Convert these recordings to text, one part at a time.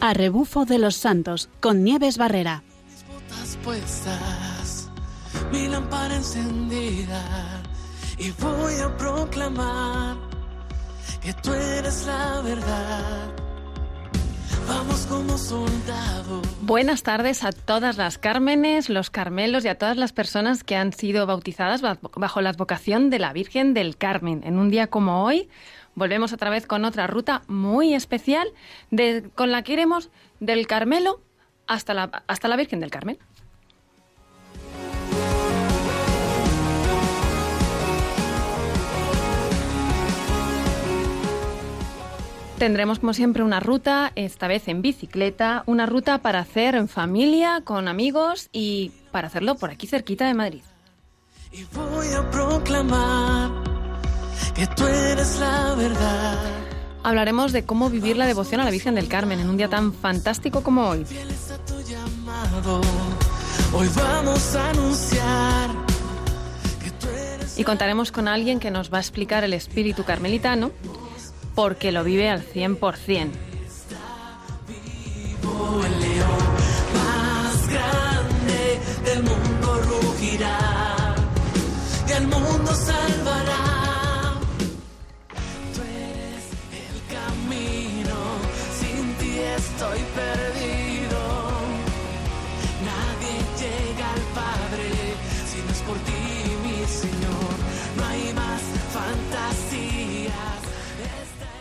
a rebufo de los santos con Nieves Barrera. Mis botas puestas, mi lámpara encendida y voy a proclamar que tú eres la verdad. Vamos como soldados. Buenas tardes a todas las Cármenes, los Carmelos y a todas las personas que han sido bautizadas bajo la advocación de la Virgen del Carmen. En un día como hoy, volvemos otra vez con otra ruta muy especial con la que iremos del Carmelo hasta la, hasta la Virgen del Carmen. Tendremos como siempre una ruta, esta vez en bicicleta, una ruta para hacer en familia, con amigos y para hacerlo por aquí cerquita de Madrid. Y voy a proclamar que tú eres la verdad. Hablaremos de cómo vivir la devoción a la Virgen del Carmen en un día tan fantástico como hoy. Hoy vamos a anunciar Y contaremos con alguien que nos va a explicar el espíritu carmelitano porque lo vive al 100%.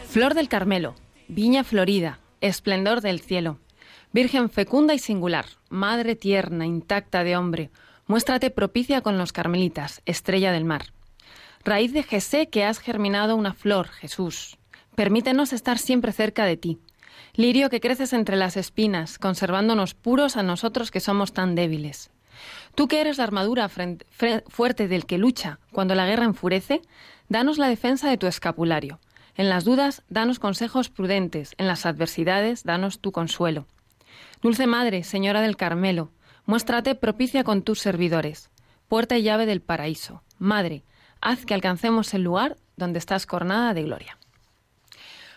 Flor del Carmelo, viña florida, esplendor del cielo. Virgen fecunda y singular, madre tierna, intacta de hombre, muéstrate propicia con los carmelitas, estrella del mar. Raíz de Jesé que has germinado una flor, Jesús. Permítenos estar siempre cerca de ti. Lirio que creces entre las espinas, conservándonos puros a nosotros que somos tan débiles. Tú que eres la armadura fuerte del que lucha cuando la guerra enfurece, danos la defensa de tu escapulario. En las dudas, danos consejos prudentes, en las adversidades, danos tu consuelo. Dulce Madre, Señora del Carmelo, muéstrate propicia con tus servidores, puerta y llave del paraíso. Madre, haz que alcancemos el lugar donde estás coronada de gloria.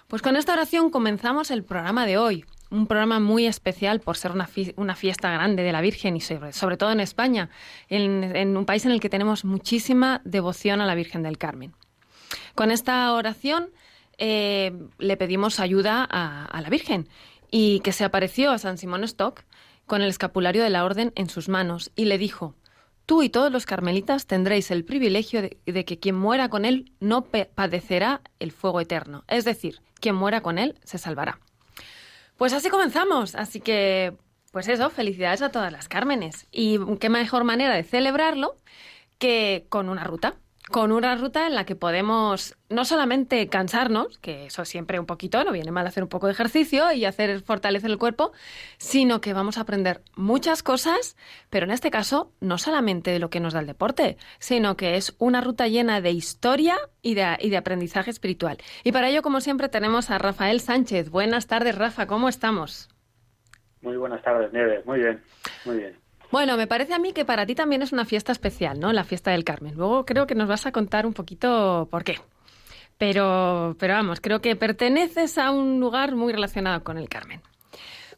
Pues con esta oración comenzamos el programa de hoy, un programa muy especial por ser una, fi- una fiesta grande de la Virgen y sobre, todo en España, en un país en el que tenemos muchísima devoción a la Virgen del Carmen. Con esta oración eh, le pedimos ayuda a, la Virgen y que se apareció a San Simón Stock con el escapulario de la orden en sus manos y le dijo, Tú y todos los carmelitas tendréis el privilegio de, de que quien muera con él no padecerá el fuego eterno. Es decir, quien muera con él se salvará. Pues así comenzamos. Así que, pues eso, felicidades a todas las Cármenes. Y qué mejor manera de celebrarlo que con una ruta. Con una ruta en la que podemos no solamente cansarnos, que eso siempre un poquito, no viene mal hacer un poco de ejercicio y hacer fortalecer el cuerpo, sino que vamos a aprender muchas cosas, pero en este caso no solamente de lo que nos da el deporte, sino que es una ruta llena de historia y de, y de aprendizaje espiritual. Y para ello, como siempre, tenemos a Rafael Sánchez. Buenas tardes, Rafa, ¿cómo estamos? Muy buenas tardes, Nieves. Muy bien, muy bien. Bueno, me parece a mí que para ti también es una fiesta especial, ¿no? La fiesta del Carmen. Luego creo que nos vas a contar un poquito por qué. Pero, pero vamos, creo que perteneces a un lugar muy relacionado con el Carmen.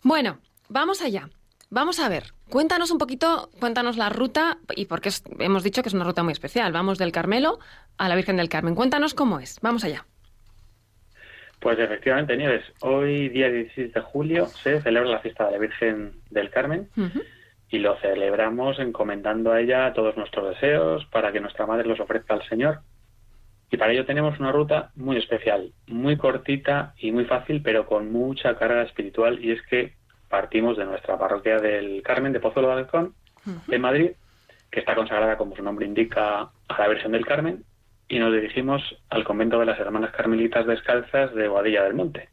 Bueno, vamos allá. Vamos a ver, cuéntanos un poquito, cuéntanos la ruta y porque es- hemos dicho que es una ruta muy especial. Vamos del Carmelo a la Virgen del Carmen. Cuéntanos cómo es. Vamos allá. Pues efectivamente, Nieves, hoy día 16 de julio se celebra la fiesta de la Virgen del Carmen. Y lo celebramos encomendando a ella todos nuestros deseos para que nuestra madre los ofrezca al Señor. Y para ello tenemos una ruta muy especial, muy cortita y muy fácil, pero con mucha carga espiritual y es que partimos de nuestra parroquia del Carmen de Pozuelo de Alarcón, en Madrid, que está consagrada, como su nombre indica, a la Virgen del Carmen, y nos dirigimos al convento de las Hermanas Carmelitas Descalzas de Boadilla del Monte,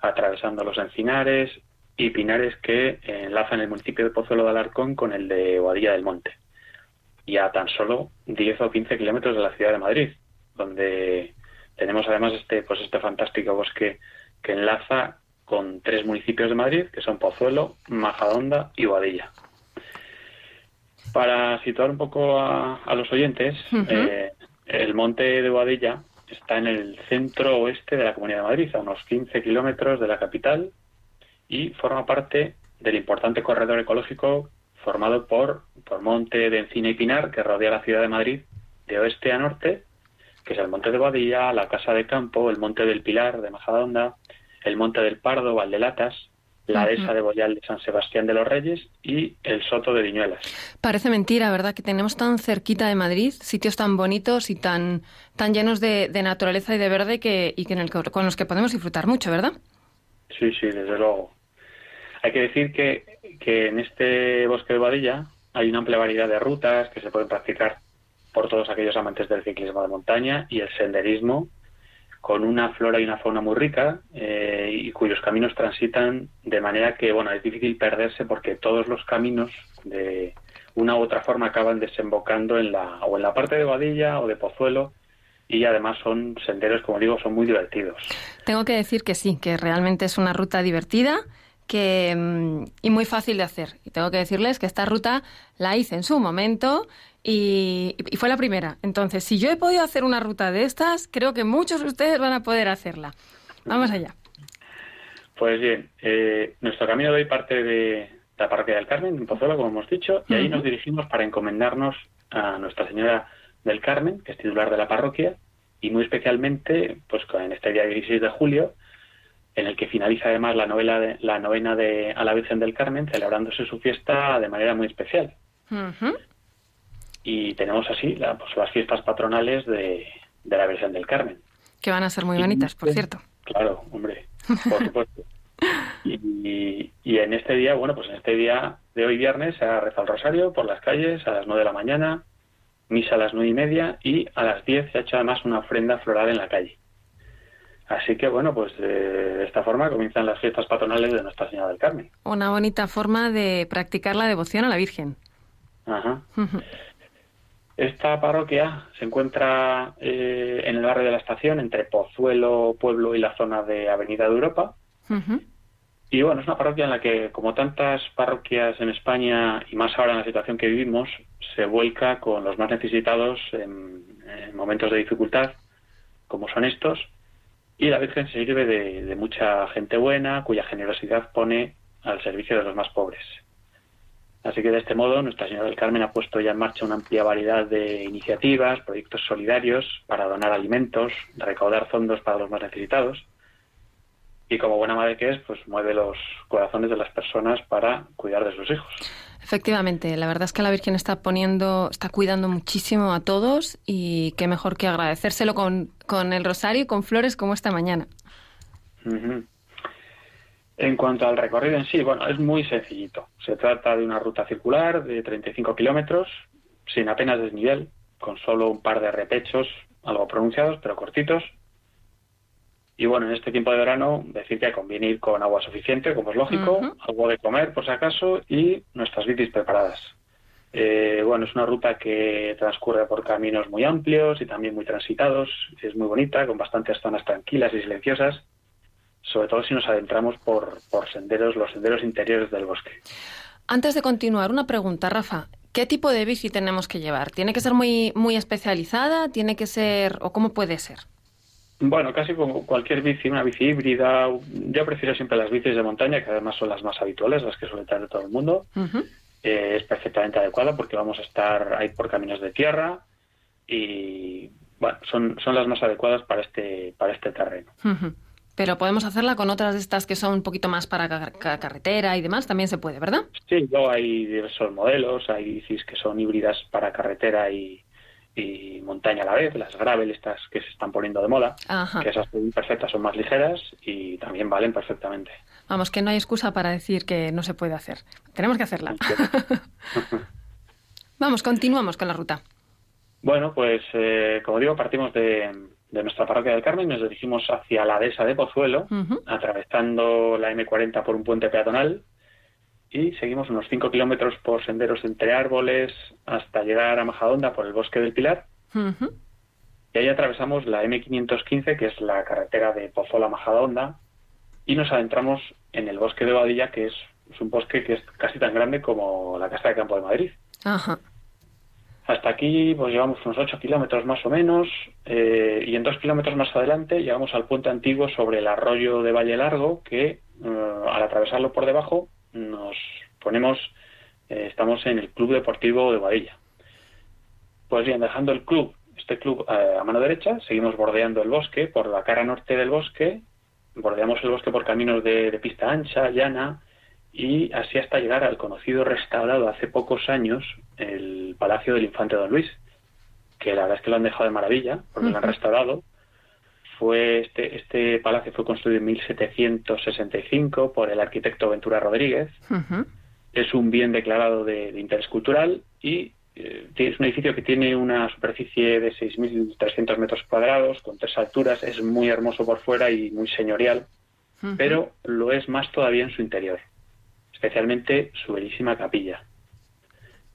atravesando los encinares y pinares que enlazan el municipio de Pozuelo de Alarcón con el de Boadilla del Monte, y a tan solo 10 o 15 kilómetros de la ciudad de Madrid, donde tenemos además este, pues este fantástico bosque que enlaza con tres municipios de Madrid, que son Pozuelo, Majadahonda y Boadilla. Para situar un poco a, a los oyentes, eh, el monte de Boadilla está en el centro oeste de la Comunidad de Madrid, a unos 15 kilómetros de la capital, y forma parte del importante corredor ecológico formado por, por Monte de Encina y Pinar, que rodea la ciudad de Madrid de oeste a norte, que es el Monte de Boadilla, la Casa de Campo, el Monte del Pilar de Majadahonda, el Monte del Pardo, Valdelatas, la dehesa de Boyal de San Sebastián de los Reyes y el Soto de Viñuelas. Parece mentira, ¿verdad? Que tenemos tan cerquita de Madrid sitios tan bonitos y tan, tan llenos de, de naturaleza y de verde que, y que en el, con los que podemos disfrutar mucho, ¿verdad? Sí, sí, desde luego. Hay que decir que, que en este bosque de Boadilla hay una amplia variedad de rutas que se pueden practicar por todos aquellos amantes del ciclismo de montaña y el senderismo con una flora y una fauna muy rica eh, y cuyos caminos transitan de manera que bueno es difícil perderse porque todos los caminos de una u otra forma acaban desembocando en la o en la parte de Badilla o de Pozuelo y además son senderos como digo son muy divertidos. Tengo que decir que sí que realmente es una ruta divertida que mm, y muy fácil de hacer y tengo que decirles que esta ruta la hice en su momento y, y, fue la primera. Entonces, si yo he podido hacer una ruta de estas, creo que muchos de ustedes van a poder hacerla. Vamos allá. Pues bien, eh, nuestro camino de hoy parte de la parroquia del Carmen, en Pozuelo, como hemos dicho, y ahí nos dirigimos para encomendarnos a Nuestra Señora del Carmen, que es titular de la parroquia, y muy especialmente, pues en este día 16 de julio, en el que finaliza además la novela de, la novena de a la Virgen del Carmen, celebrándose su fiesta de manera muy especial. Y tenemos así la, pues, las fiestas patronales de, de la Virgen del Carmen. Que van a ser muy bonitas, por cierto. Claro, hombre, por supuesto. Y, y en este día, bueno, pues en este día de hoy viernes se ha rezado el rosario por las calles a las 9 de la mañana, misa a las nueve y media y a las 10 se ha hecho además una ofrenda floral en la calle. Así que bueno, pues de esta forma comienzan las fiestas patronales de Nuestra Señora del Carmen. Una bonita forma de practicar la devoción a la Virgen. Ajá. Esta parroquia se encuentra eh, en el barrio de la Estación, entre Pozuelo, Pueblo y la zona de Avenida de Europa. Ujú. Y bueno, es una parroquia en la que, como tantas parroquias en España, y más ahora en la situación que vivimos, se vuelca con los más necesitados en, en momentos de dificultad, como son estos, y la Virgen sirve de, de mucha gente buena, cuya generosidad pone al servicio de los más pobres. Así que de este modo Nuestra Señora del Carmen ha puesto ya en marcha una amplia variedad de iniciativas, proyectos solidarios para donar alimentos, recaudar fondos para los más necesitados y como buena madre que es, pues mueve los corazones de las personas para cuidar de sus hijos. Efectivamente, la verdad es que la Virgen está poniendo, está cuidando muchísimo a todos y qué mejor que agradecérselo con, con el rosario y con flores como esta mañana. En cuanto al recorrido en sí, bueno, es muy sencillito. Se trata de una ruta circular de 35 kilómetros, sin apenas desnivel, con solo un par de repechos, algo pronunciados, pero cortitos. Y bueno, en este tiempo de verano, decir que conviene ir con agua suficiente, como es lógico, Ujú. algo de comer, por si acaso, y nuestras bicis preparadas. Eh, bueno, es una ruta que transcurre por caminos muy amplios y también muy transitados. Es muy bonita, con bastantes zonas tranquilas y silenciosas, sobre todo si nos adentramos por, por senderos, los senderos interiores del bosque. Antes de continuar, una pregunta, Rafa. ¿Qué tipo de bici tenemos que llevar? ¿Tiene que ser muy, muy especializada? ¿Tiene que ser, o cómo puede ser? Bueno, casi como cualquier bici, una bici híbrida. Yo prefiero siempre las bicis de montaña, que además son las más habituales, las que suele tener todo el mundo. Eh, es perfectamente adecuada porque vamos a estar ahí por caminos de tierra y bueno, son, son las más adecuadas para este, para este terreno. Pero podemos hacerla con otras de estas que son un poquito más para ca- ca- carretera y demás, también se puede, ¿verdad? Sí, luego hay diversos modelos, hay bicis que son híbridas para carretera y, y montaña a la vez, las gravel estas que se están poniendo de moda, Ajá. que esas son perfectas, son más ligeras y también valen perfectamente. Vamos, que no hay excusa para decir que no se puede hacer. Tenemos que hacerla. Vamos, continuamos con la ruta. Bueno, pues eh, como digo, partimos de, de nuestra parroquia del Carmen, nos dirigimos hacia la dehesa de Pozuelo, atravesando la M40 por un puente peatonal y seguimos unos 5 kilómetros por senderos entre árboles hasta llegar a Majadonda por el bosque del Pilar y ahí atravesamos la M515 que es la carretera de Pozuelo a Majadahonda y nos adentramos en el bosque de Badilla que es, es un bosque que es casi tan grande como la Casa de Campo de Madrid. Ajá. Hasta aquí pues llevamos unos 8 kilómetros más o menos eh, y en 2 kilómetros más adelante llegamos al puente antiguo sobre el arroyo de Valle Largo que eh, al atravesarlo por debajo nos ponemos, eh, estamos en el Club Deportivo de Guadilla. Pues bien, dejando el club, este club a mano derecha, seguimos bordeando el bosque por la cara norte del bosque, bordeamos el bosque por caminos de, de pista ancha, llana, y así hasta llegar al conocido restaurado hace pocos años el Palacio del Infante Don Luis, que la verdad es que lo han dejado de maravilla, porque lo han restaurado. Fue este, este palacio fue construido en 1765 por el arquitecto Ventura Rodríguez. Es un bien declarado de, de interés cultural y eh, es un edificio que tiene una superficie de 6.300 metros cuadrados, con tres alturas. Es muy hermoso por fuera y muy señorial, pero lo es más todavía en su interior, especialmente su bellísima capilla.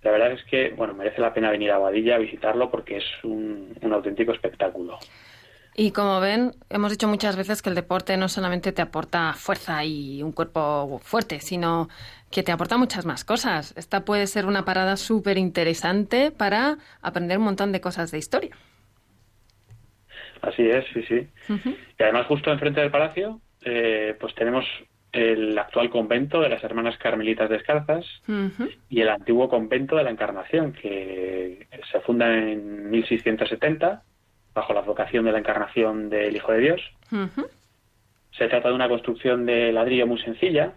La verdad es que, bueno, merece la pena venir a Guadilla a visitarlo porque es un, un auténtico espectáculo. Y como ven, hemos dicho muchas veces que el deporte no solamente te aporta fuerza y un cuerpo fuerte, sino que te aporta muchas más cosas. Esta puede ser una parada súper interesante para aprender un montón de cosas de historia. Así es, sí, sí. Y además justo enfrente del palacio, eh, pues tenemos el actual convento de las Hermanas Carmelitas Descalzas Ujú. y el antiguo convento de la Encarnación, que se funda en 1670 bajo la vocación de la Encarnación del Hijo de Dios. Se trata de una construcción de ladrillo muy sencilla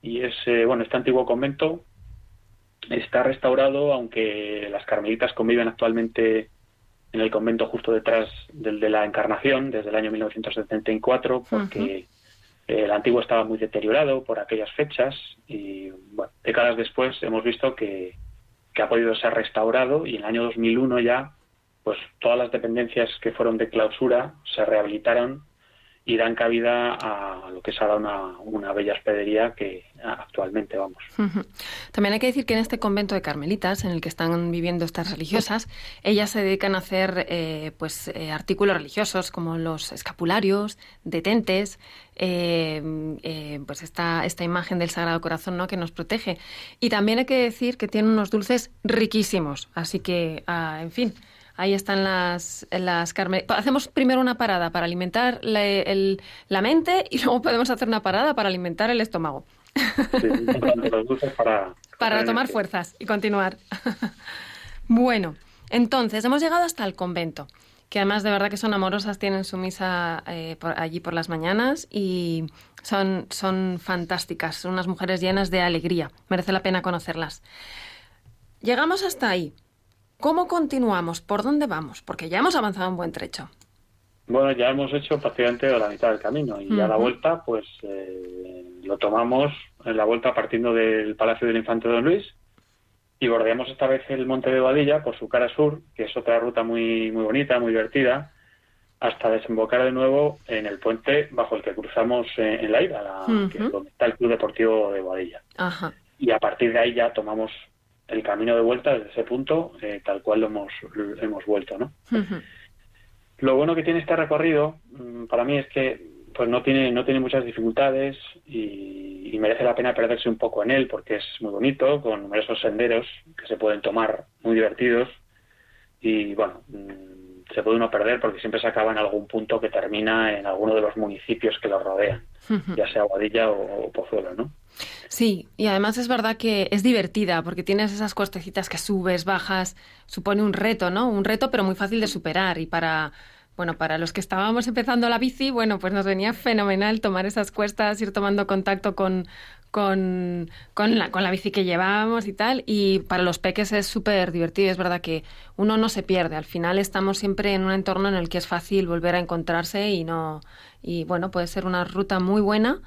y es, eh, bueno, este antiguo convento está restaurado, aunque las carmelitas conviven actualmente en el convento justo detrás del de la Encarnación desde el año 1974, porque el antiguo estaba muy deteriorado por aquellas fechas y, bueno, décadas después hemos visto que, que ha podido ser restaurado y en el año 2001 ya, pues todas las dependencias que fueron de clausura se rehabilitaron y dan cabida a lo que es ahora una, bella hospedería que actualmente vamos. También hay que decir que en este convento de carmelitas, en el que están viviendo estas religiosas, ellas se dedican a hacer eh, pues eh, artículos religiosos como los escapularios, detentes, eh, eh, pues esta, esta imagen del Sagrado Corazón ¿no? que nos protege. Y también hay que decir que tienen unos dulces riquísimos. Así que, ah, en fin. Ahí están las, las. Hacemos primero una parada para alimentar la, el- la mente y luego podemos hacer una parada para alimentar el estómago. Sí, dulces para, Para tomar fuerzas y continuar. bueno, entonces hemos llegado hasta el convento, que además de verdad que son amorosas, tienen su misa eh, por- allí por las mañanas y son, son fantásticas, son unas mujeres llenas de alegría, merece la pena conocerlas. Llegamos hasta ahí. ¿Cómo continuamos? ¿Por dónde vamos? Porque ya hemos avanzado un buen trecho. Bueno, ya hemos hecho prácticamente la mitad del camino y a la vuelta, pues eh, lo tomamos en la vuelta partiendo del Palacio del Infante Don Luis y bordeamos esta vez el Monte de Badilla por su cara sur, que es otra ruta muy muy bonita, muy divertida, hasta desembocar de nuevo en el puente bajo el que cruzamos en la ida, la- que es donde está el Club Deportivo de Badilla. Ajá. Y a partir de ahí ya tomamos el camino de vuelta desde ese punto, eh, tal cual lo hemos, lo hemos vuelto, ¿no? Lo bueno que tiene este recorrido mm, para mí es que pues no tiene no tiene muchas dificultades y, y merece la pena perderse un poco en él porque es muy bonito con numerosos senderos que se pueden tomar muy divertidos y bueno mm, se puede uno perder porque siempre se acaba en algún punto que termina en alguno de los municipios que lo rodean ya sea Guadilla o, o Pozuelo no Sí, y además es verdad que es divertida porque tienes esas cuestecitas que subes, bajas, supone un reto, ¿no? Un reto pero muy fácil de superar y para bueno, para los que estábamos empezando la bici, bueno, pues nos venía fenomenal tomar esas cuestas, ir tomando contacto con con, con, la, con la bici que llevábamos y tal. Y para los peques es súper divertido. Es verdad que uno no se pierde. Al final estamos siempre en un entorno en el que es fácil volver a encontrarse y no. Y bueno, puede ser una ruta muy buena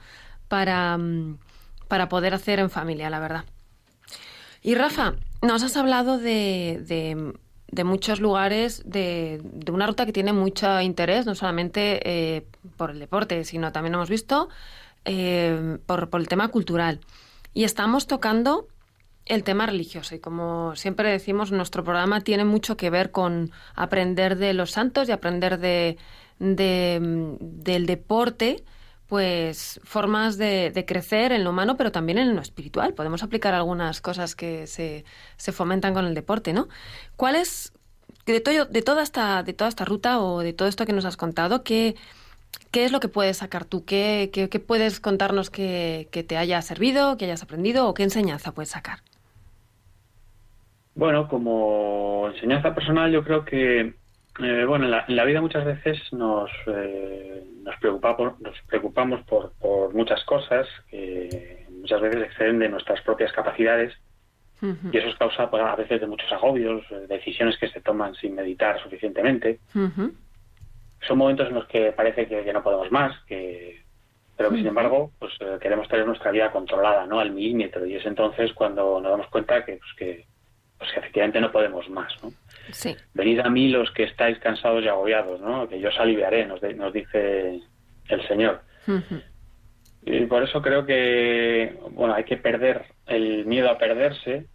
para, mm, para poder hacer en familia, la verdad. Y Rafa, nos has hablado de, de, de muchos lugares, de, de una ruta que tiene mucho interés, no solamente eh, por el deporte, sino también hemos visto eh, por, por el tema cultural. Y estamos tocando el tema religioso. Y como siempre decimos, nuestro programa tiene mucho que ver con aprender de los santos y aprender de, de, del deporte pues formas de, de, crecer en lo humano, pero también en lo espiritual. Podemos aplicar algunas cosas que se, se fomentan con el deporte, ¿no? ¿Cuál es, de, todo, de, toda esta, de toda esta ruta o de todo esto que nos has contado, qué, qué es lo que puedes sacar tú? ¿Qué, qué, qué puedes contarnos que, que, te haya servido, que hayas aprendido o qué enseñanza puedes sacar? Bueno, como enseñanza personal yo creo que eh, bueno, en la, en la, vida muchas veces nos, eh, nos preocupamos, nos preocupamos por, por, muchas cosas que muchas veces exceden de nuestras propias capacidades uh -huh. y eso es causa pues, a veces de muchos agobios, eh, decisiones que se toman sin meditar suficientemente. Uh -huh. Son momentos en los que parece que, no podemos más, que, pero que -huh. sin embargo pues eh, queremos tener nuestra vida controlada, ¿no? Al milímetro y es entonces cuando nos damos cuenta que, pues, que, pues, que efectivamente no podemos más, ¿no? Sí. Venid a mí los que estáis cansados y agobiados, ¿no? Que yo os aliviaré, nos, de, nos dice el Señor. Uh -huh. Y por eso creo que, bueno, hay que perder el miedo a perderse,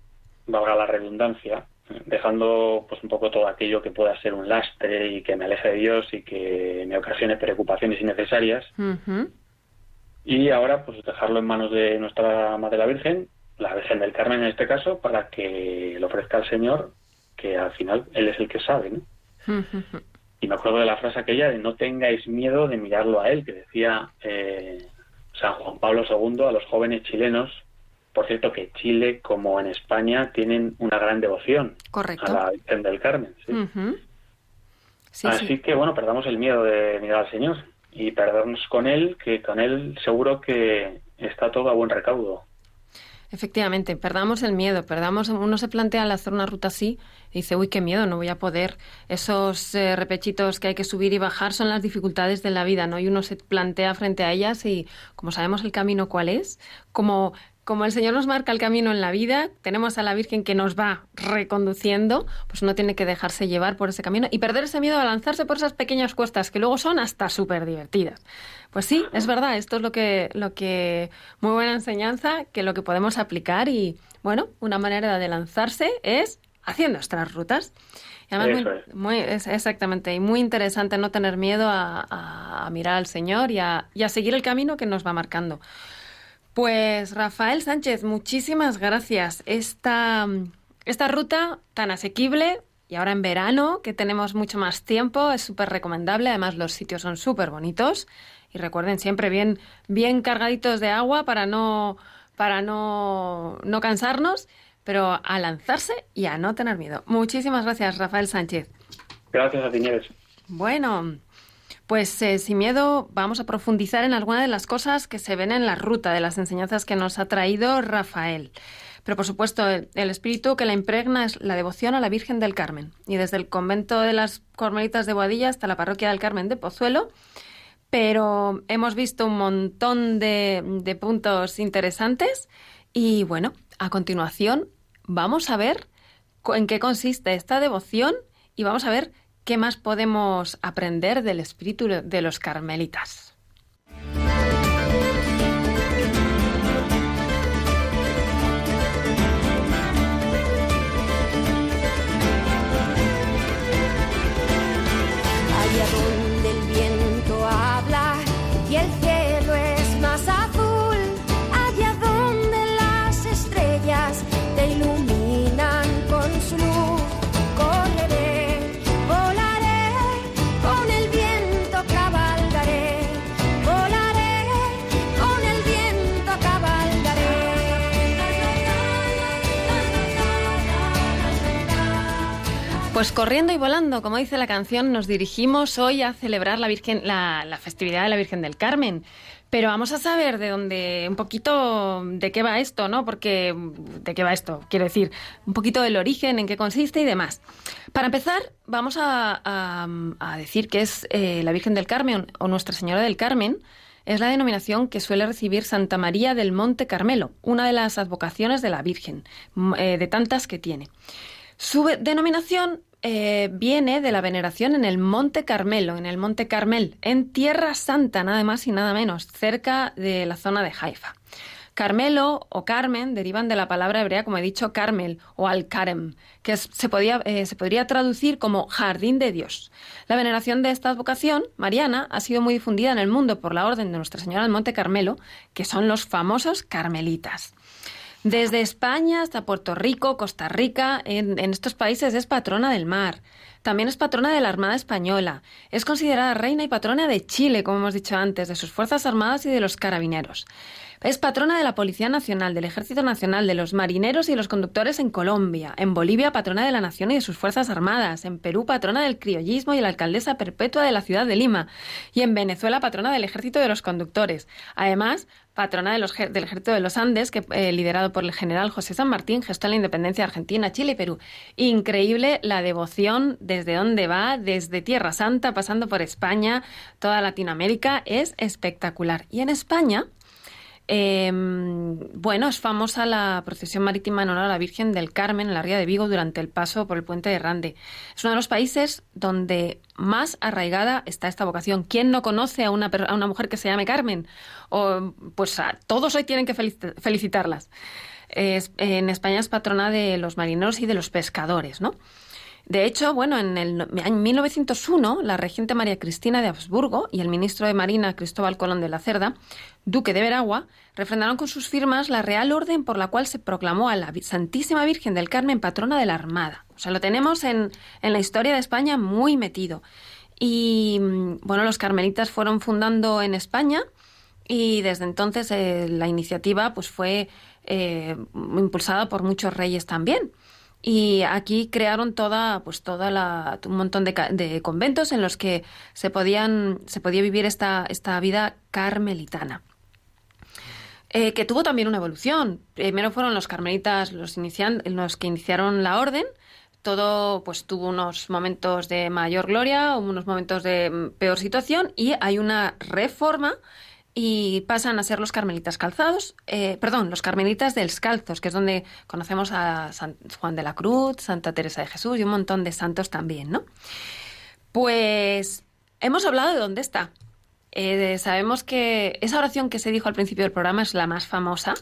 valga la redundancia, dejando pues un poco todo aquello que pueda ser un lastre y que me aleje de Dios y que me ocasione preocupaciones innecesarias. Uh -huh. Y ahora pues dejarlo en manos de nuestra Madre la Virgen, la Virgen del Carmen en este caso, para que lo ofrezca al Señor que al final él es el que sabe, ¿no? y me acuerdo de la frase aquella de no tengáis miedo de mirarlo a él, que decía eh, San Juan Pablo II a los jóvenes chilenos. Por cierto, que Chile, como en España, tienen una gran devoción Correcto. a la Virgen del Carmen. ¿sí? Uh -huh. sí, Así sí. que, bueno, perdamos el miedo de mirar al Señor y perdernos con Él, que con Él seguro que está todo a buen recaudo. Efectivamente, perdamos el miedo, perdamos, uno se plantea al hacer una ruta así y dice, uy, qué miedo, no voy a poder. Esos eh, repechitos que hay que subir y bajar son las dificultades de la vida, ¿no? Y uno se plantea frente a ellas y como sabemos el camino cuál es, como como el Señor nos marca el camino en la vida, tenemos a la Virgen que nos va reconduciendo, pues uno tiene que dejarse llevar por ese camino y perder ese miedo a lanzarse por esas pequeñas cuestas que luego son hasta súper divertidas. Pues sí, es verdad, esto es lo que, lo que, muy buena enseñanza, que lo que podemos aplicar y, bueno, una manera de lanzarse es haciendo nuestras rutas. Y además, muy, es. muy es, exactamente, y muy interesante no tener miedo a, a, a mirar al Señor y a, y a seguir el camino que nos va marcando. Pues Rafael Sánchez, muchísimas gracias. Esta, esta ruta tan asequible y ahora en verano, que tenemos mucho más tiempo, es súper recomendable. Además, los sitios son súper bonitos. Y recuerden siempre bien, bien cargaditos de agua para no, para no, no cansarnos, pero a lanzarse y a no tener miedo. Muchísimas gracias, Rafael Sánchez. Gracias a ti, Nieves. Bueno, pues eh, sin miedo vamos a profundizar en alguna de las cosas que se ven en la ruta, de las enseñanzas que nos ha traído Rafael. Pero por supuesto, el, espíritu que la impregna es la devoción a la Virgen del Carmen. Y desde el convento de las Carmelitas de Boadilla hasta la parroquia del Carmen de Pozuelo. Pero hemos visto un montón de puntos interesantes. Y bueno, a continuación vamos a ver en qué consiste esta devoción y vamos a ver ¿Qué más podemos aprender del espíritu de los carmelitas? Pues corriendo y volando, como dice la canción, nos dirigimos hoy a celebrar la festividad de la Virgen del Carmen. Pero vamos a saber de dónde, un poquito de qué va esto, ¿no? Porque, ¿de qué va esto? Quiero decir, un poquito del origen, en qué consiste y demás. Para empezar, vamos a, decir que es eh, la Virgen del Carmen o Nuestra Señora del Carmen, es la denominación que suele recibir Santa María del Monte Carmelo, una de las advocaciones de la Virgen, eh, de tantas que tiene. Su denominación eh, viene de la veneración en el Monte Carmelo, en el Monte Carmel, en Tierra Santa, nada más y nada menos, cerca de la zona de Haifa. Carmelo o Carmen derivan de la palabra hebrea, como he dicho, Carmel o Al-Karem, que se, eh, se podría traducir como jardín de Dios. La veneración de esta advocación mariana ha sido muy difundida en el mundo por la orden de Nuestra Señora del Monte Carmelo, que son los famosos carmelitas. Desde España hasta Puerto Rico, Costa Rica, en, estos países es patrona del mar. También es patrona de la Armada Española. Es considerada reina y patrona de Chile, como hemos dicho antes, de sus Fuerzas Armadas y de los carabineros. Es patrona de la Policía Nacional, del Ejército Nacional, de los marineros y los conductores en Colombia. En Bolivia, patrona de la Nación y de sus Fuerzas Armadas. En Perú, patrona del criollismo y la alcaldesa perpetua de la ciudad de Lima. Y en Venezuela, patrona del Ejército de los Conductores. Además, patrona del Ejército de los Andes, que, eh, liderado por el general José San Martín, gestó la independencia de Argentina, Chile y Perú. Increíble la devoción desde dónde va, desde Tierra Santa, pasando por España, toda Latinoamérica, es espectacular. Y en España, eh, bueno, es famosa la procesión marítima en honor a la Virgen del Carmen en la ría de Vigo durante el paso por el puente de Rande. Es uno de los países donde más arraigada está esta vocación. ¿Quién no conoce a una, a una mujer que se llame Carmen? Pues a- todos hoy tienen que felici- felicitarlas. En España es patrona de los marineros y de los pescadores, ¿no? De hecho, bueno, en el en 1901, la regente María Cristina de Habsburgo y el ministro de Marina Cristóbal Colón de la Cerda, duque de Veragua, refrendaron con sus firmas la real orden por la cual se proclamó a la Santísima Virgen del Carmen patrona de la Armada. O sea, lo tenemos en, en la historia de España muy metido. Y mm, bueno, los carmelitas fueron fundando en España y desde entonces eh, la iniciativa pues fue eh, impulsada por muchos reyes también. Y aquí crearon toda, pues toda la, un montón de, de conventos en los que se podían, se podía vivir esta, esta vida carmelitana. Eh, que tuvo también una evolución. Primero fueron los carmelitas los, los que iniciaron la orden. Todo pues tuvo unos momentos de mayor gloria, unos momentos de mm, peor situación y hay una reforma y pasan a ser los carmelitas calzados, eh, perdón, los carmelitas descalzos, que es donde conocemos a San Juan de la Cruz, Santa Teresa de Jesús y un montón de santos también, ¿no? Pues hemos hablado de dónde está. Eh, sabemos que esa oración que se dijo al principio del programa es la más famosa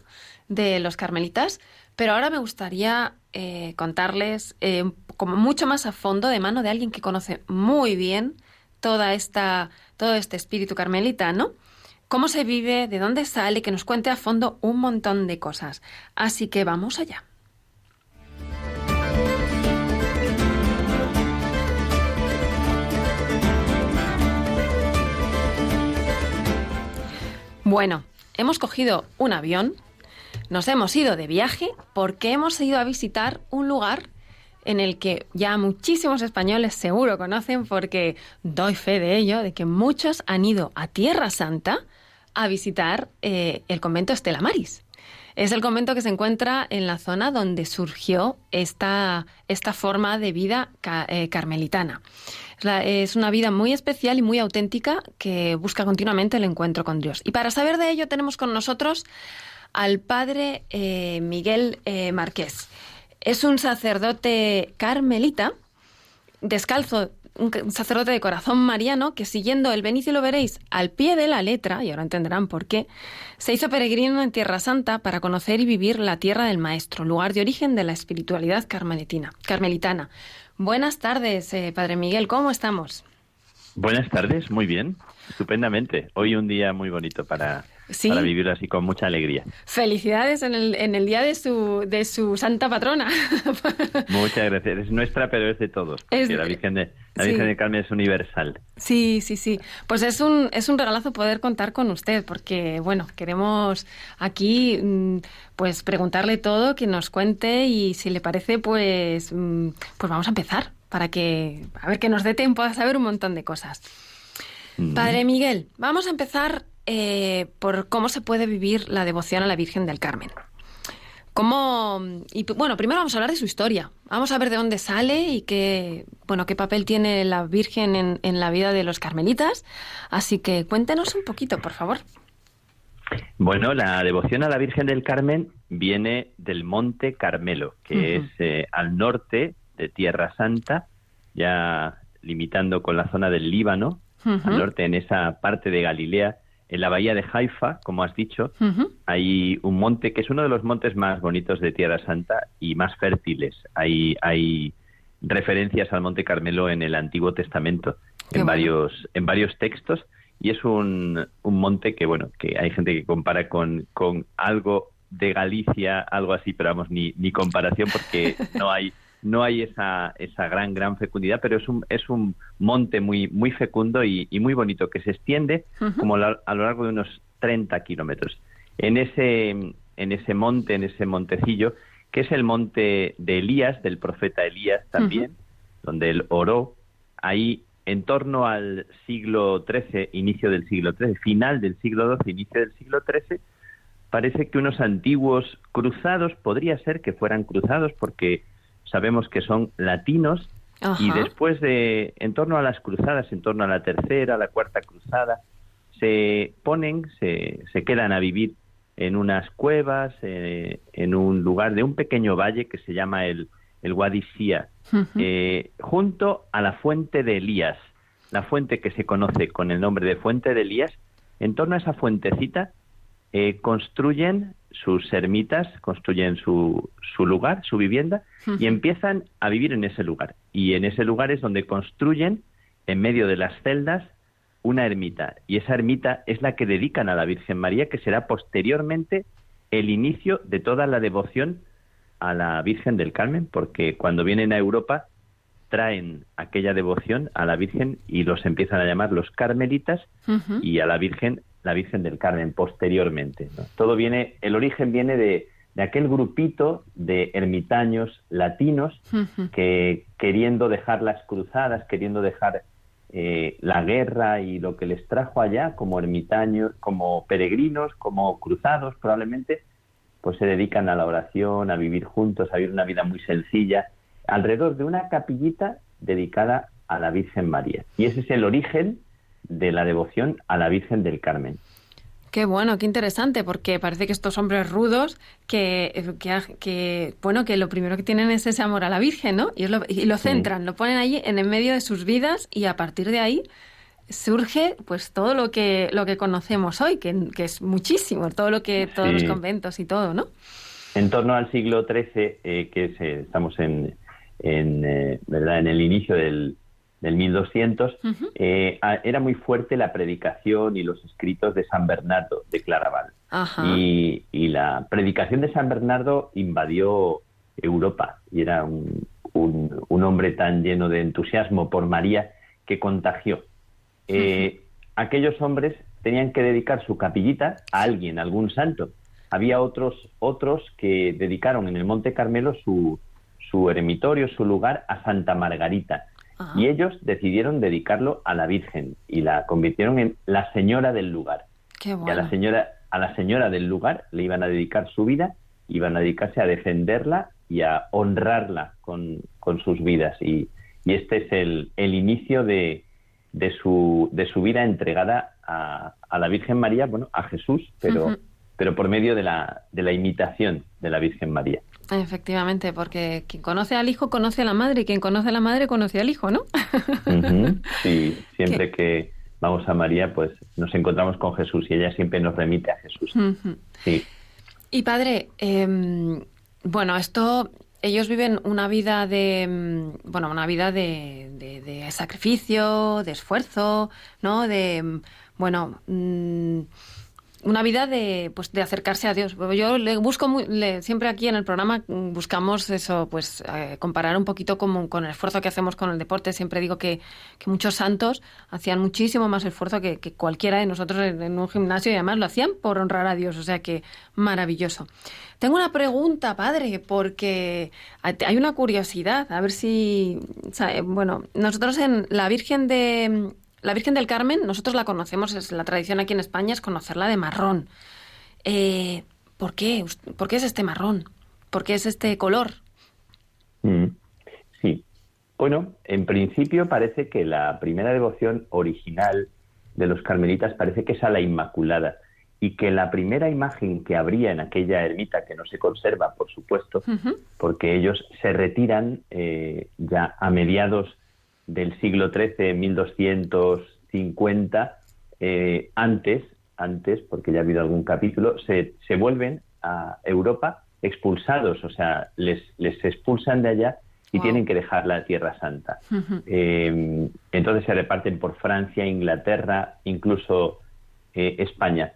de los carmelitas, pero ahora me gustaría eh, contarles eh, como mucho más a fondo de mano de alguien que conoce muy bien toda esta, todo este espíritu carmelita, ¿no? Cómo se vive, de dónde sale, que nos cuente a fondo un montón de cosas. Así que vamos allá. Bueno, hemos cogido un avión, nos hemos ido de viaje porque hemos ido a visitar un lugar en el que ya muchísimos españoles seguro conocen porque doy fe de ello, de que muchos han ido a Tierra Santa a visitar eh, el convento Estela Maris. Es el convento que se encuentra en la zona donde surgió esta, esta forma de vida eh, carmelitana. Es una vida muy especial y muy auténtica que busca continuamente el encuentro con Dios. Y para saber de ello tenemos con nosotros al padre eh, Miguel eh, Marqués. Es un sacerdote carmelita, descalzo, un sacerdote de corazón mariano que siguiendo el Benicio lo veréis al pie de la letra, y ahora entenderán por qué, se hizo peregrino en Tierra Santa para conocer y vivir la tierra del Maestro, lugar de origen de la espiritualidad carmelitina, carmelitana. Buenas tardes, eh, Padre Miguel, ¿cómo estamos? Buenas tardes, muy bien, estupendamente. Hoy un día muy bonito para, Sí. para vivir así con mucha alegría. Felicidades en el, en el día de su, de su santa patrona. Muchas gracias. Es nuestra, pero es de todos. Es de- la Virgen de la sí. Virgen de Carmen es universal. Sí, sí, sí. Pues es un, es un regalazo poder contar con usted, porque, bueno, queremos aquí, mm, pues, preguntarle todo, que nos cuente y si le parece, pues, mm, pues vamos a empezar para que, a ver, que nos dé tiempo a saber un montón de cosas. Mm. Padre Miguel, vamos a empezar eh, por cómo se puede vivir la devoción a la Virgen del Carmen. ¿Cómo, y bueno, primero vamos a hablar de su historia. Vamos a ver de dónde sale y qué, bueno, qué papel tiene la Virgen en, en la vida de los carmelitas. Así que cuéntenos un poquito, por favor. Bueno, la devoción a la Virgen del Carmen viene del Monte Carmelo, que es eh, al norte de Tierra Santa, ya limitando con la zona del Líbano, al norte en esa parte de Galilea en la bahía de Haifa, como has dicho, hay un monte que es uno de los montes más bonitos de Tierra Santa y más fértiles. Hay, hay referencias al Monte Carmelo en el Antiguo Testamento, Qué en bueno. varios, en varios textos, y es un, un monte que, bueno, que hay gente que compara con, con algo de Galicia, algo así, pero vamos, ni, ni comparación porque no hay no hay esa, esa gran, gran fecundidad, pero es un, es un monte muy, muy fecundo y, y muy bonito que se extiende como la- a lo largo de unos 30 kilómetros. En ese, en ese monte, en ese montecillo, que es el monte de Elías, del profeta Elías también, donde él oró, ahí en torno al siglo XIII, inicio del siglo XIII, final del siglo XII, inicio del siglo XIII, parece que unos antiguos cruzados, podría ser que fueran cruzados porque sabemos que son latinos, y después de, en torno a las cruzadas, en torno a la tercera, la cuarta cruzada, se ponen, se, se quedan a vivir en unas cuevas, eh, en un lugar de un pequeño valle que se llama el, el Wadi Sia, Ujú. eh, junto a la fuente de Elías, la fuente que se conoce con el nombre de fuente de Elías. En torno a esa fuentecita eh, construyen sus ermitas, construyen su, su lugar, su vivienda, y empiezan a vivir en ese lugar. Y en ese lugar es donde construyen, en medio de las celdas, una ermita. Y esa ermita es la que dedican a la Virgen María, que será posteriormente el inicio de toda la devoción a la Virgen del Carmen, porque cuando vienen a Europa traen aquella devoción a la Virgen y los empiezan a llamar los carmelitas y a la Virgen la Virgen del Carmen posteriormente. ¿no? Todo viene, el origen viene de, de aquel grupito de ermitaños latinos que queriendo dejar las cruzadas, queriendo dejar eh, la guerra y lo que les trajo allá como ermitaños, como peregrinos, como cruzados probablemente, pues se dedican a la oración, a vivir juntos, a vivir una vida muy sencilla, alrededor de una capillita dedicada a la Virgen María. Y ese es el origen de la devoción a la Virgen del Carmen. Qué bueno, qué interesante, porque parece que estos hombres rudos que, que, que, bueno, que lo primero que tienen es ese amor a la Virgen, ¿no? Y, lo, y lo centran, lo ponen allí en el medio de sus vidas y a partir de ahí surge pues todo lo que lo que conocemos hoy, que, que es muchísimo, todo lo que todos los conventos y todo, ¿no? En torno al siglo XIII, eh, que es, eh, estamos en, en, eh, ¿verdad? en el inicio del, del 1200, Ujú. eh, era muy fuerte la predicación y los escritos de San Bernardo de Claraval. Y, y la predicación de San Bernardo invadió Europa y era un, un- un hombre tan lleno de entusiasmo por María que contagió. Eh, Aquellos hombres tenían que dedicar su capillita a alguien, a algún santo. Había otros, otros que dedicaron en el Monte Carmelo su, su eremitorio, su lugar a Santa Margarita. Ajá. Y ellos decidieron dedicarlo a la Virgen y la convirtieron en la señora del lugar. Qué Y a la señora, a la señora del lugar le iban a dedicar su vida, iban a dedicarse a defenderla y a honrarla con, con sus vidas. Y, y este es el, el inicio de, de, su, de su vida entregada a, a la Virgen María, bueno, a Jesús, pero, pero por medio de la, de la imitación de la Virgen María. Efectivamente, porque quien conoce al hijo conoce a la madre y quien conoce a la madre conoce al hijo, ¿no? Sí, siempre que vamos a María, pues nos encontramos con Jesús y ella siempre nos remite a Jesús. Sí. Y padre, em, bueno, esto, ellos viven una vida de, em, bueno, una vida de, de- de sacrificio, de esfuerzo, ¿no? De, em, bueno, mm, una vida de, pues, de acercarse a Dios. Yo le busco muy- le- siempre aquí en el programa buscamos eso, pues eh, comparar un poquito como con el esfuerzo que hacemos con el deporte. Siempre digo que, que muchos santos hacían muchísimo más esfuerzo que, que cualquiera de nosotros en, un gimnasio y además lo hacían por honrar a Dios. O sea que maravilloso. Tengo una pregunta, padre, porque hay una curiosidad. A ver si, eh, bueno, nosotros en la Virgen de la Virgen del Carmen, nosotros la conocemos, es la tradición aquí en España es conocerla de marrón. Eh, ¿Por qué? ¿Por qué es este marrón? ¿Por qué es este color? Mm, Sí. Bueno, en principio parece que la primera devoción original de los carmelitas parece que es a la Inmaculada y que la primera imagen que habría en aquella ermita, que no se conserva, por supuesto, porque ellos se retiran eh, ya a mediados del siglo XIII, 1250, eh, antes antes, porque ya ha habido algún capítulo, se, se vuelven a Europa expulsados, o sea, les, les expulsan de allá y Wow. tienen que dejar la Tierra Santa. Eh, entonces se reparten por Francia, Inglaterra, incluso eh, España.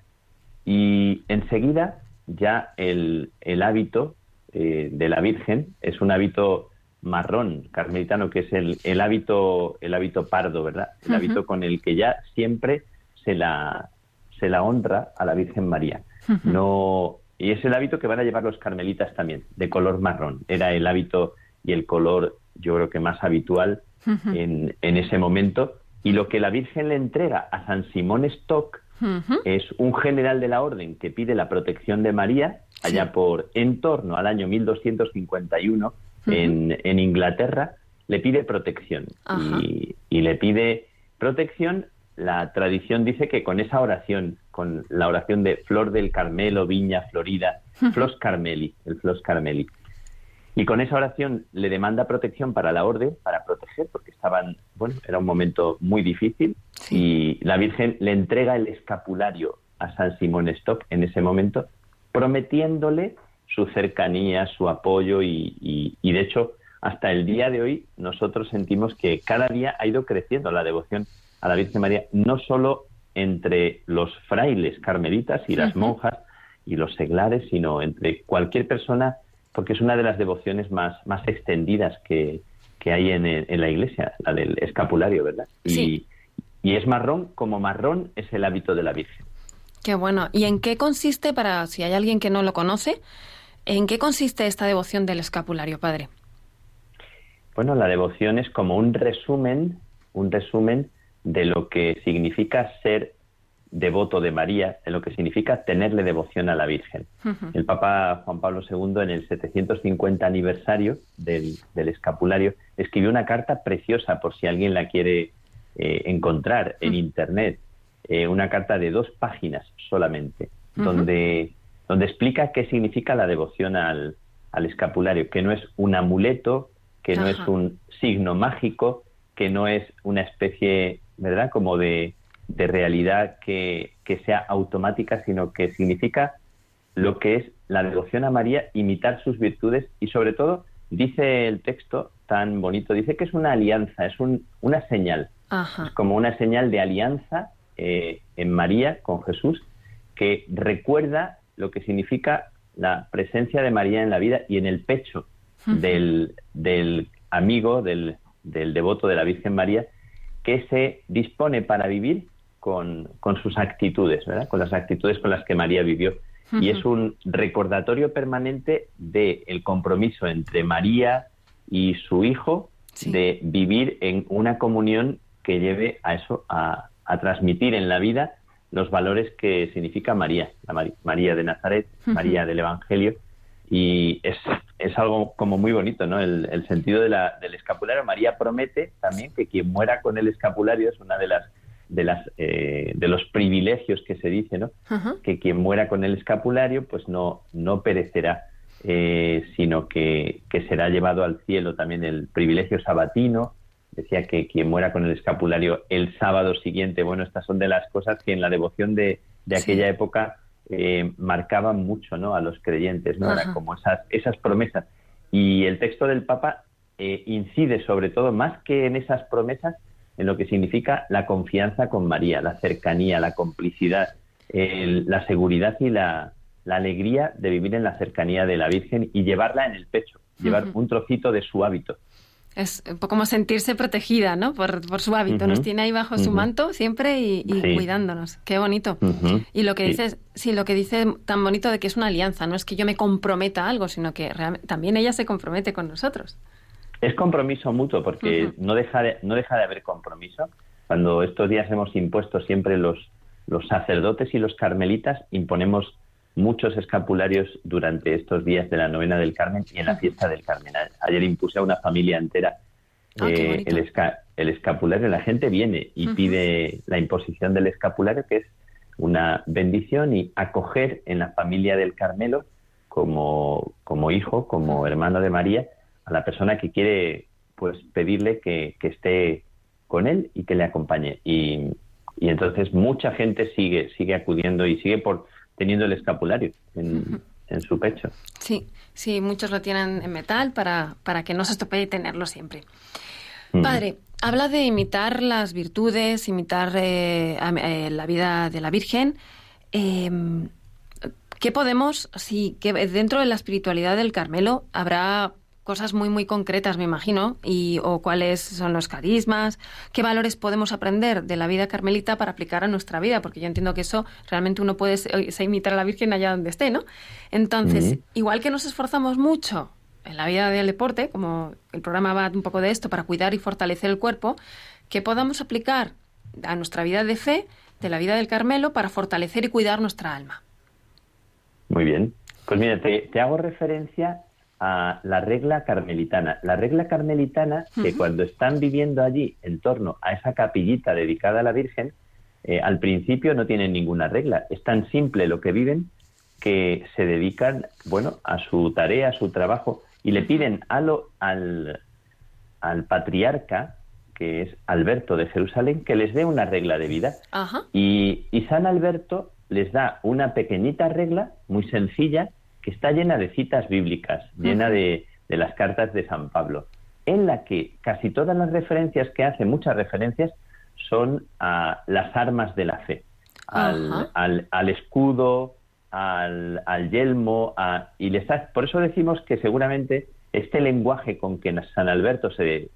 Y enseguida ya el, el hábito eh, de la Virgen es un hábito marrón carmelitano, que es el, el hábito el hábito pardo, ¿verdad? El hábito con el que ya siempre se la, se la honra a la Virgen María. No, y es el hábito que van a llevar los carmelitas también, de color marrón. Era el hábito y el color, yo creo que más habitual en, en ese momento. Y lo que la Virgen le entrega a San Simón Stock es un general de la orden que pide la protección de María allá por en torno al año 1251 en, en Inglaterra, le pide protección. Y, y le pide protección. La tradición dice que con esa oración, con la oración de Flor del Carmelo, Viña Florida, Flos Carmeli, el Flos Carmeli. Y con esa oración le demanda protección para la orden, para proteger, porque estaban, bueno, era un momento muy difícil. Sí. Y la Virgen le entrega el escapulario a San Simón Stock en ese momento, prometiéndole su cercanía, su apoyo y, y- y, de hecho hasta el día de hoy nosotros sentimos que cada día ha ido creciendo la devoción a la Virgen María, no solo entre los frailes carmelitas y las monjas y los seglares, sino entre cualquier persona, porque es una de las devociones más, más extendidas que, que hay en, en la iglesia, la del escapulario, ¿verdad? Sí. Y, y es marrón como marrón es el hábito de la Virgen. Qué bueno. ¿Y en qué consiste, para si hay alguien que no lo conoce, en qué consiste esta devoción del escapulario, padre? Bueno, la devoción es como un resumen, un resumen de lo que significa ser devoto de María, de lo que significa tenerle devoción a la Virgen. El Papa Juan Pablo II, en el 750 aniversario del, del escapulario, escribió una carta preciosa, por si alguien la quiere eh, encontrar en Internet, eh, una carta de dos páginas solamente, donde, donde explica qué significa la devoción al, al escapulario, que no es un amuleto, que no es un signo mágico, que no es una especie, ¿verdad?, como de, de realidad que, que sea automática, sino que significa lo que es la devoción a María, imitar sus virtudes y sobre todo, dice el texto tan bonito, dice que es una alianza, es un, una señal, Ajá. es como una señal de alianza eh, en María con Jesús que recuerda lo que significa la presencia de María en la vida y en el pecho del, del amigo, del, del devoto de la Virgen María, que se dispone para vivir con, con sus actitudes, ¿verdad? con las actitudes con las que María vivió. Y es un recordatorio permanente del compromiso entre María y su hijo Sí. de vivir en una comunión que lleve a eso, a, a transmitir en la vida los valores que significa María, la María de Nazaret. María del Evangelio. Y es, es algo como muy bonito, ¿no? El, el sentido de la- del escapulario. María promete también que quien muera con el escapulario es una de las de las eh, de los privilegios que se dice, ¿no? Que quien muera con el escapulario pues no, no perecerá, eh, sino que, que será llevado al cielo también el privilegio sabatino. Decía que quien muera con el escapulario el sábado siguiente, bueno, estas son de las cosas que en la devoción de, de Sí. aquella época eh, marcaban mucho ¿no? a los creyentes, ¿no? Era como esas, esas promesas. Y el texto del Papa eh, incide sobre todo, más que en esas promesas, en lo que significa la confianza con María, la cercanía, la complicidad, el- la seguridad y la, la alegría de vivir en la cercanía de la Virgen y llevarla en el pecho, llevar un trocito de su hábito. Es un poco como sentirse protegida, ¿no? Por, por su hábito. Nos tiene ahí bajo su manto siempre y, y Sí. cuidándonos. Qué bonito. Y lo que Sí. dices, sí, lo que dice tan bonito de que es una alianza, no es que yo me comprometa a algo, sino que también ella se compromete con nosotros. Es compromiso mutuo porque no, deja de, no deja de haber compromiso. Cuando estos días hemos impuesto siempre los, los sacerdotes y los carmelitas, imponemos muchos escapularios durante estos días de la novena del Carmen y en la fiesta del Carmen. Ayer impuse a una familia entera Ah, eh, el, esca- el escapulario. La gente viene y pide la imposición del escapulario, que es una bendición y acoger en la familia del Carmelo como, como hijo, como hermano de María, a la persona que quiere pues pedirle que, que esté con él y que le acompañe. Y, Y entonces mucha gente sigue, sigue acudiendo y sigue por teniendo el escapulario en, en su pecho. Sí, sí, muchos lo tienen en metal para, para que no se estropee tenerlo siempre. Mm. Padre, habla de imitar las virtudes, imitar eh, a- eh, la vida de la Virgen. Eh, ¿Qué podemos, sí, que dentro de la espiritualidad del Carmelo habrá cosas muy, muy concretas, me imagino, y, o cuáles son los carismas, qué valores podemos aprender de la vida carmelita para aplicar a nuestra vida, porque yo entiendo que eso realmente uno puede se- se imitar a la Virgen allá donde esté, ¿no? Entonces, igual que nos esforzamos mucho en la vida del deporte, como el programa va un poco de esto, para cuidar y fortalecer el cuerpo, que podamos aplicar a nuestra vida de fe, de la vida del Carmelo, para fortalecer y cuidar nuestra alma. Muy bien. Pues mira, te, te hago referencia a la regla carmelitana. La regla carmelitana, que cuando están viviendo allí en torno a esa capillita dedicada a la Virgen, eh, al principio no tienen ninguna regla. Es tan simple lo que viven que se dedican, bueno, a su tarea, a su trabajo, y le piden a lo- al, al patriarca, que es Alberto de Jerusalén, que les dé una regla de vida. Y, y San Alberto les da una pequeñita regla muy sencilla que está llena de citas bíblicas, llena de, de las cartas de San Pablo, en la que casi todas las referencias que hace, muchas referencias, son a las armas de la fe, al, al- al escudo, al, al yelmo, a- y les ha- por eso decimos que seguramente este lenguaje con que San Alberto se,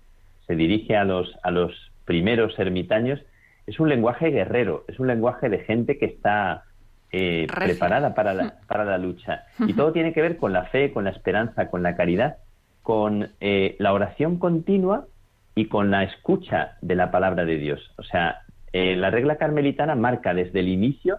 se dirige a los, a los primeros ermitaños es un lenguaje guerrero, es un lenguaje de gente que está eh, preparada para la, para la lucha. Y todo tiene que ver con la fe, con la esperanza, con la caridad, con eh, la oración continua y con la escucha de la palabra de Dios. O sea, eh, la regla carmelitana marca desde el inicio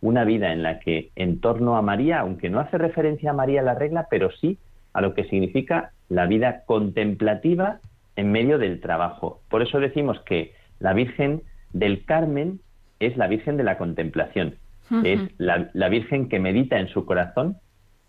una vida en la que en torno a María, aunque no hace referencia a María la regla, pero sí a lo que significa la vida contemplativa en medio del trabajo. Por eso decimos que la Virgen del Carmen es la Virgen de la contemplación, es la, la Virgen que medita en su corazón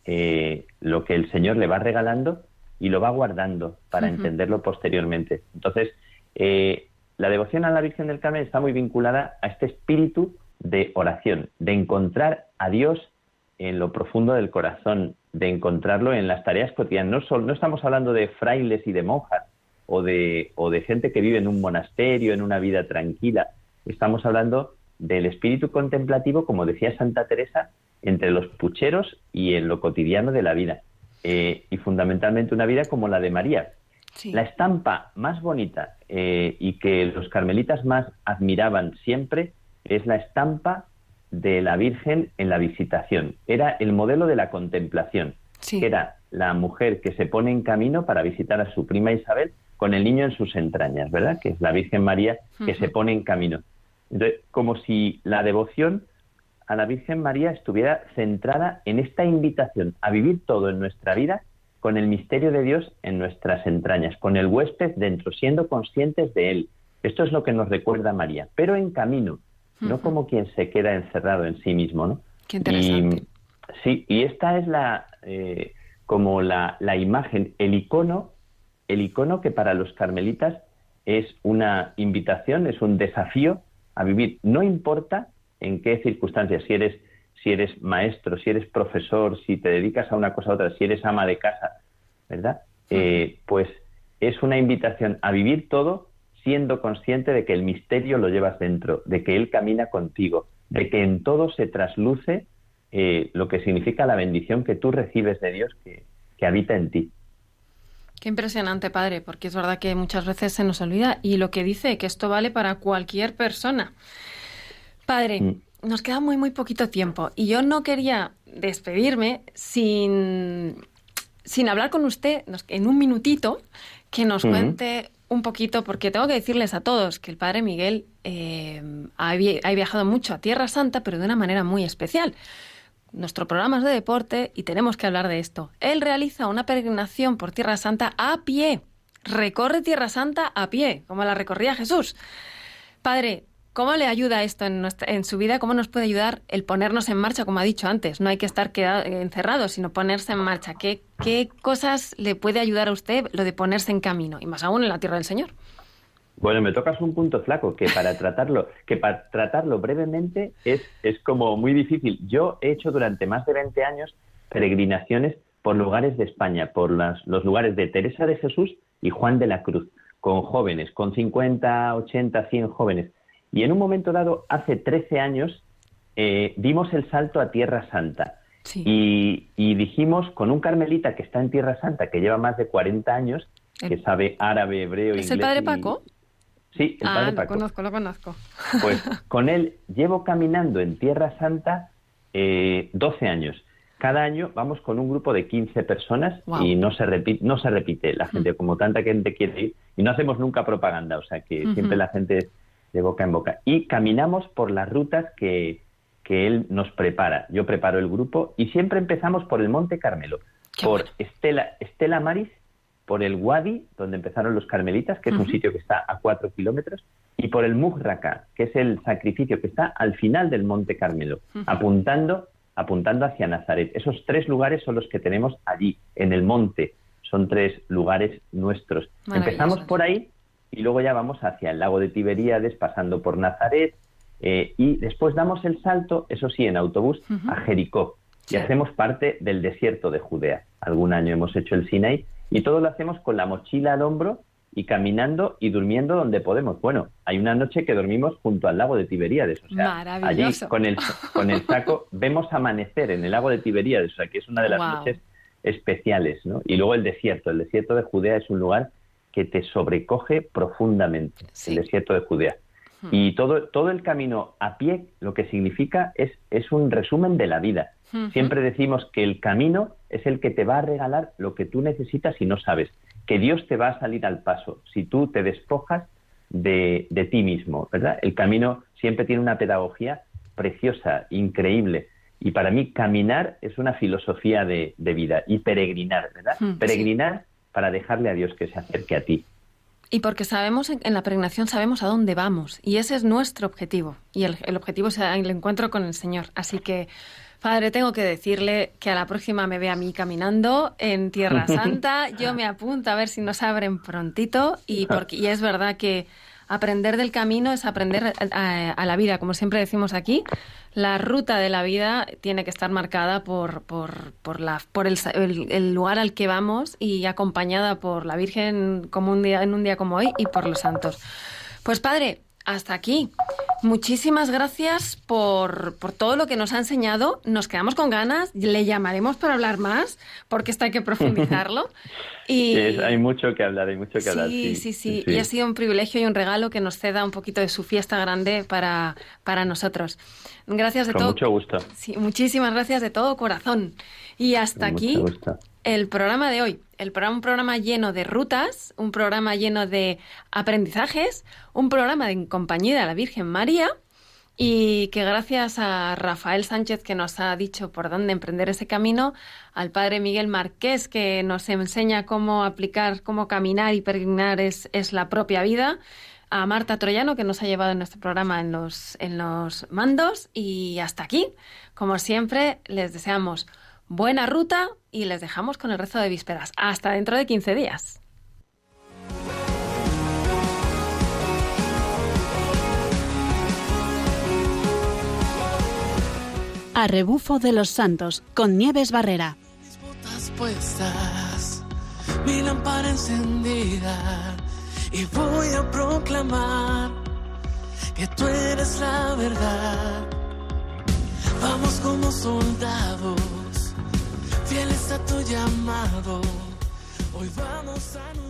eh, lo que el Señor le va regalando y lo va guardando para entenderlo posteriormente. Entonces, eh, la devoción a la Virgen del Carmen está muy vinculada a este espíritu de oración, de encontrar a Dios en lo profundo del corazón, de encontrarlo en las tareas cotidianas. No, no estamos hablando de frailes y de monjas o de, o de gente que vive en un monasterio, en una vida tranquila. Estamos hablando del espíritu contemplativo, como decía Santa Teresa, entre los pucheros y en lo cotidiano de la vida. Eh, y fundamentalmente una vida como la de María, Sí. la estampa más bonita eh, y que los carmelitas más admiraban siempre es la estampa de la Virgen en la visitación. Era el modelo de la contemplación. Sí. Era la mujer que se pone en camino para visitar a su prima Isabel con el niño en sus entrañas, ¿verdad? Que es la Virgen María que se pone en camino. Entonces, como si la devoción a la Virgen María estuviera centrada en esta invitación a vivir todo en nuestra vida con el misterio de Dios en nuestras entrañas, con el huésped dentro, siendo conscientes de él. Esto es lo que nos recuerda María, pero en camino, no como quien se queda encerrado en sí mismo, ¿no? Qué interesante. Y, sí, y esta es la eh, como la, la imagen, el icono, el icono que para los carmelitas es una invitación, es un desafío a vivir. No importa en qué circunstancias, si eres, si eres maestro, si eres profesor, si te dedicas a una cosa u otra, si eres ama de casa, ¿verdad? Eh, pues es una invitación a vivir todo siendo consciente de que el misterio lo llevas dentro, de que Él camina contigo, de que en todo se trasluce eh, lo que significa la bendición que tú recibes de Dios que, que habita en ti. Qué impresionante, padre, porque es verdad que muchas veces se nos olvida y lo que dice, que esto vale para cualquier persona. Padre, Mm. nos queda muy, muy poquito tiempo y yo no quería despedirme sin, sin hablar con usted en un minutito que nos cuente un poquito, porque tengo que decirles a todos que el padre Miguel eh, ha viajado mucho a Tierra Santa, pero de una manera muy especial. Nuestro programa es de deporte y tenemos que hablar de esto. Él realiza una peregrinación por Tierra Santa a pie. Recorre Tierra Santa a pie, como la recorría Jesús. Padre, ¿cómo le ayuda esto en, nuestra- en su vida? ¿Cómo nos puede ayudar el ponernos en marcha, como ha dicho antes? No hay que estar encerrados, sino ponerse en marcha. ¿Qué, ¿Qué cosas le puede ayudar a usted lo de ponerse en camino? Y más aún en la tierra del Señor. Bueno, me tocas un punto flaco que para tratarlo, que para tratarlo brevemente es, es como muy difícil. Yo he hecho durante más de 20 años peregrinaciones por lugares de España, por las, los lugares de Teresa de Jesús y Juan de la Cruz, con jóvenes, con 50, 80, 100 jóvenes. Y en un momento dado, hace 13 años, eh, dimos el salto a Tierra Santa. Y, y, dijimos con un carmelita que está en Tierra Santa, que lleva más de 40 años, que sabe árabe, hebreo, ¿Es el padre Paco? Sí, el ah, padre lo Paco. conozco, lo conozco. Pues con él llevo caminando en Tierra Santa eh, 12 años. Cada año vamos con un grupo de 15 personas Wow. y no se repite, no se repite la gente, como tanta gente quiere ir, y no hacemos nunca propaganda, o sea que siempre la gente es de boca en boca. Y caminamos por las rutas que, que él nos prepara. Yo preparo el grupo y siempre empezamos por el Monte Carmelo, Qué por bueno. Estela, Estela Maris, por el Wadi, donde empezaron los carmelitas, que es un sitio que está a cuatro kilómetros, y por el Muhraka, que es el sacrificio que está al final del Monte Carmelo, apuntando, apuntando hacia Nazaret. Esos tres lugares son los que tenemos allí, en el monte. Son tres lugares nuestros. Empezamos por ahí y luego ya vamos hacia el lago de Tiberíades, pasando por Nazaret, eh, y después damos el salto, eso sí, en autobús, a Jericó. Y hacemos parte del desierto de Judea. Algún año hemos hecho el Sinai y todo lo hacemos con la mochila al hombro y caminando y durmiendo donde podemos. Bueno, hay una noche que dormimos junto al lago de Tiberíades. O sea, allí con el, con el saco vemos amanecer en el lago de Tiberíades. O sea, que es una de las noches especiales. ¿no? Y luego el desierto. El desierto de Judea es un lugar que te sobrecoge profundamente. Sí. El desierto de Judea. Hmm. Y todo, todo el camino a pie lo que significa es, es un resumen de la vida. Ujú. Siempre decimos que el camino es el que te va a regalar lo que tú necesitas y no sabes. Que Dios te va a salir al paso si tú te despojas de, de ti mismo, ¿verdad? El camino siempre tiene una pedagogía preciosa, increíble. Y para mí caminar es una filosofía de, de vida y peregrinar, ¿verdad? Mm, sí. peregrinar para dejarle a Dios que se acerque a ti. Y porque sabemos, en la peregrinación sabemos a dónde vamos. Y ese es nuestro objetivo. Y el, el objetivo es el encuentro con el Señor. Así que, Padre, tengo que decirle que a la próxima me ve a mí caminando en Tierra Santa. Yo me apunto a ver si nos abren prontito. Y, porque, y es verdad que aprender del camino es aprender a, a- la vida. Como siempre decimos aquí, la ruta de la vida tiene que estar marcada por, por, por, la, por el- el lugar al que vamos y acompañada por la Virgen como un día, en un día como hoy y por los santos. Pues padre, hasta aquí. Muchísimas gracias por, por todo lo que nos ha enseñado. Nos quedamos con ganas. Le llamaremos para hablar más, porque esto hay que profundizarlo. Y... Es- hay mucho que hablar, hay mucho que hablar. Sí, sí, sí, Y ha sido un privilegio y un regalo que nos ceda un poquito de su fiesta grande para, para nosotros. Gracias de Con todo. mucho gusto. Sí, muchísimas gracias de todo corazón. Y hasta Con aquí. El programa de hoy. El programa, un programa lleno de rutas, un programa lleno de aprendizajes, un programa en compañía de la Virgen María y que gracias a Rafael Sánchez que nos ha dicho por dónde emprender ese camino, al padre Miguel Marqués que nos enseña cómo aplicar, cómo caminar y peregrinar es, la propia vida, a Marta Troyano que nos ha llevado en nuestro programa en los mandos y hasta aquí. Como siempre, les deseamos buena ruta y les dejamos con el rezo de vísperas. Hasta dentro de 15 días. A rebufo de los santos con Nieves Barrera. mis botas puestas, mi lámpara encendida y voy a proclamar que tú eres la verdad. Vamos como soldados, fieles a tu llamado, hoy vamos a.